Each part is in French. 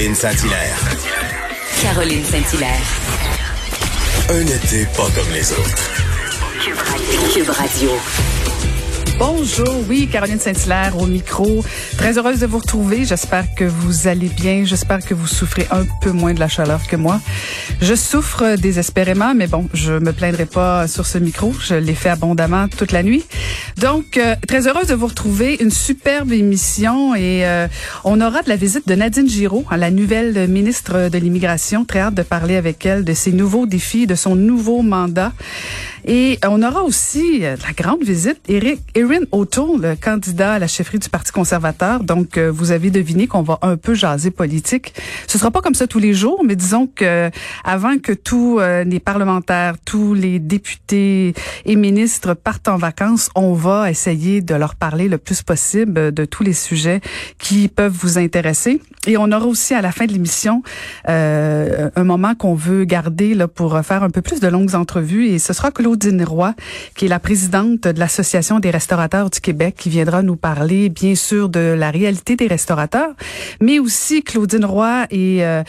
Caroline Saint-Hilaire. Caroline Saint-Hilaire. Un été pas comme les autres. Cube Radio. Bonjour, oui, Caroline Saint-Hilaire au micro. Très heureuse de vous retrouver. J'espère que vous allez bien. J'espère que vous souffrez un peu moins de la chaleur que moi. Je souffre désespérément, mais bon, je me plaindrai pas sur ce micro. Je l'ai fait abondamment toute la nuit. Donc, euh, très heureuse de vous retrouver. Une superbe émission et euh, on aura de la visite de Nadine Giraud, hein, la nouvelle ministre de l'Immigration. Très hâte de parler avec elle de ses nouveaux défis, de son nouveau mandat. Et on aura aussi euh, la grande visite, Eric, Erin O'Toole, le candidat à la chefferie du Parti conservateur. Donc, euh, vous avez deviné qu'on va un peu jaser politique. Ce sera pas comme ça tous les jours, mais disons que avant que tous euh, les parlementaires, tous les députés et ministres partent en vacances, on va essayer de leur parler le plus possible de tous les sujets qui peuvent vous intéresser. Et on aura aussi à la fin de l'émission euh, un moment qu'on veut garder là pour faire un peu plus de longues entrevues. Et ce sera Claudine Roy, qui est la présidente de l'Association des restaurateurs du Québec, qui viendra nous parler, bien sûr, de la réalité des restaurateurs, mais aussi Claudine Roy est, euh,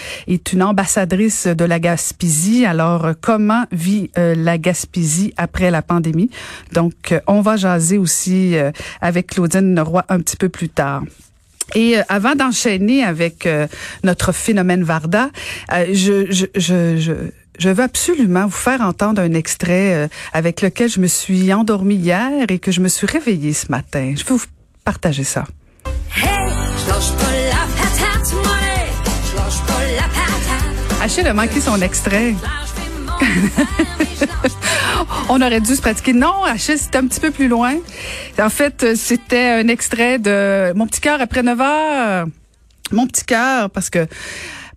une ambassadrice de la Gaspésie. Alors, euh, comment vit euh, la Gaspésie après la pandémie? Donc, on va jaser aussi avec Claudine Roy un petit peu plus tard. Et avant d'enchaîner avec notre phénomène Varda, je, je veux absolument vous faire entendre un extrait avec lequel je me suis endormie hier et que je me suis réveillée ce matin. Je veux vous partager ça. Hey, Achille a manqué son extrait. On aurait dû se pratiquer. Non, Achille, c'était un petit peu plus loin. En fait, c'était un extrait de Mon petit cœur après 9 heures. Mon petit cœur, parce que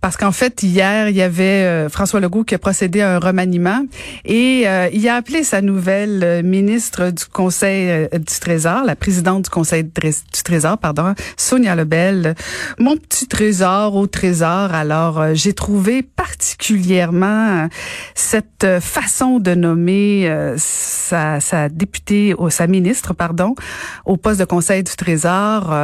parce qu'en fait, hier, il y avait euh, François Legault qui a procédé à un remaniement et euh, il a appelé sa nouvelle euh, ministre du Conseil du Trésor, la présidente du Conseil du Trésor, pardon, Sonia Lebel, mon petit trésor au trésor. Alors, j'ai trouvé particulièrement cette façon de nommer sa, sa députée, ou sa ministre, pardon, au poste de Conseil du Trésor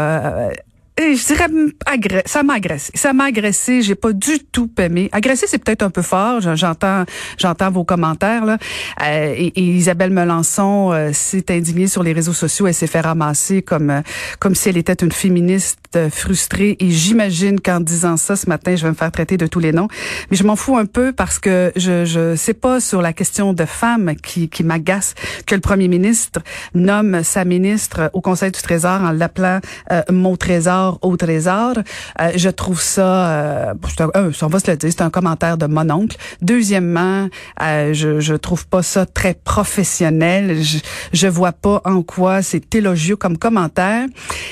je dirais ça m'a agressé. Ça m'a agressé, j'ai pas du tout aimé. Agressé, c'est peut-être un peu fort, j'entends j'entends vos commentaires là. Euh, et, Isabelle Melançon euh, s'est indignée sur les réseaux sociaux, elle s'est fait ramasser comme euh, comme si elle était une féministe frustrée et j'imagine qu'en disant ça ce matin, je vais me faire traiter de tous les noms, mais je m'en fous un peu parce que je je sais pas sur la question de femmes qui qui m'agace que le premier ministre nomme sa ministre au Conseil du Trésor en l'appelant mon trésor au trésor. Euh, je trouve ça, euh, un, on va se le dire, c'est un commentaire de mon oncle. Deuxièmement, euh, je, je trouve pas ça très professionnel. Je, je vois pas en quoi c'est élogieux comme commentaire.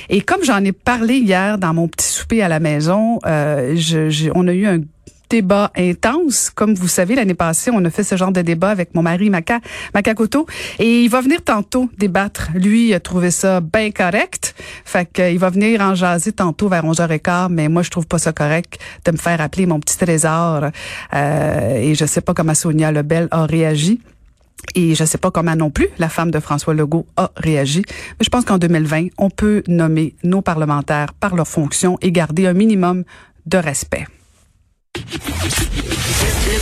Et comme j'en ai parlé hier dans mon petit souper à la maison, euh, je, on a eu un débat intense. Comme vous savez, l'année passée, on a fait ce genre de débat avec mon mari Maca, Macacoto. Et il va venir tantôt débattre. Lui, il a trouvé ça bien correct. Fait qu'il va venir en jaser tantôt vers 11h15. Mais moi, je trouve pas ça correct de me faire appeler mon petit trésor. Euh, et je sais pas comment Sonia Lebel a réagi. Et je sais pas comment non plus la femme de François Legault a réagi. Mais je pense qu'en 2020, on peut nommer nos parlementaires par leur fonction et garder un minimum de respect.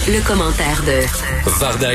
Le, commentaire de Varda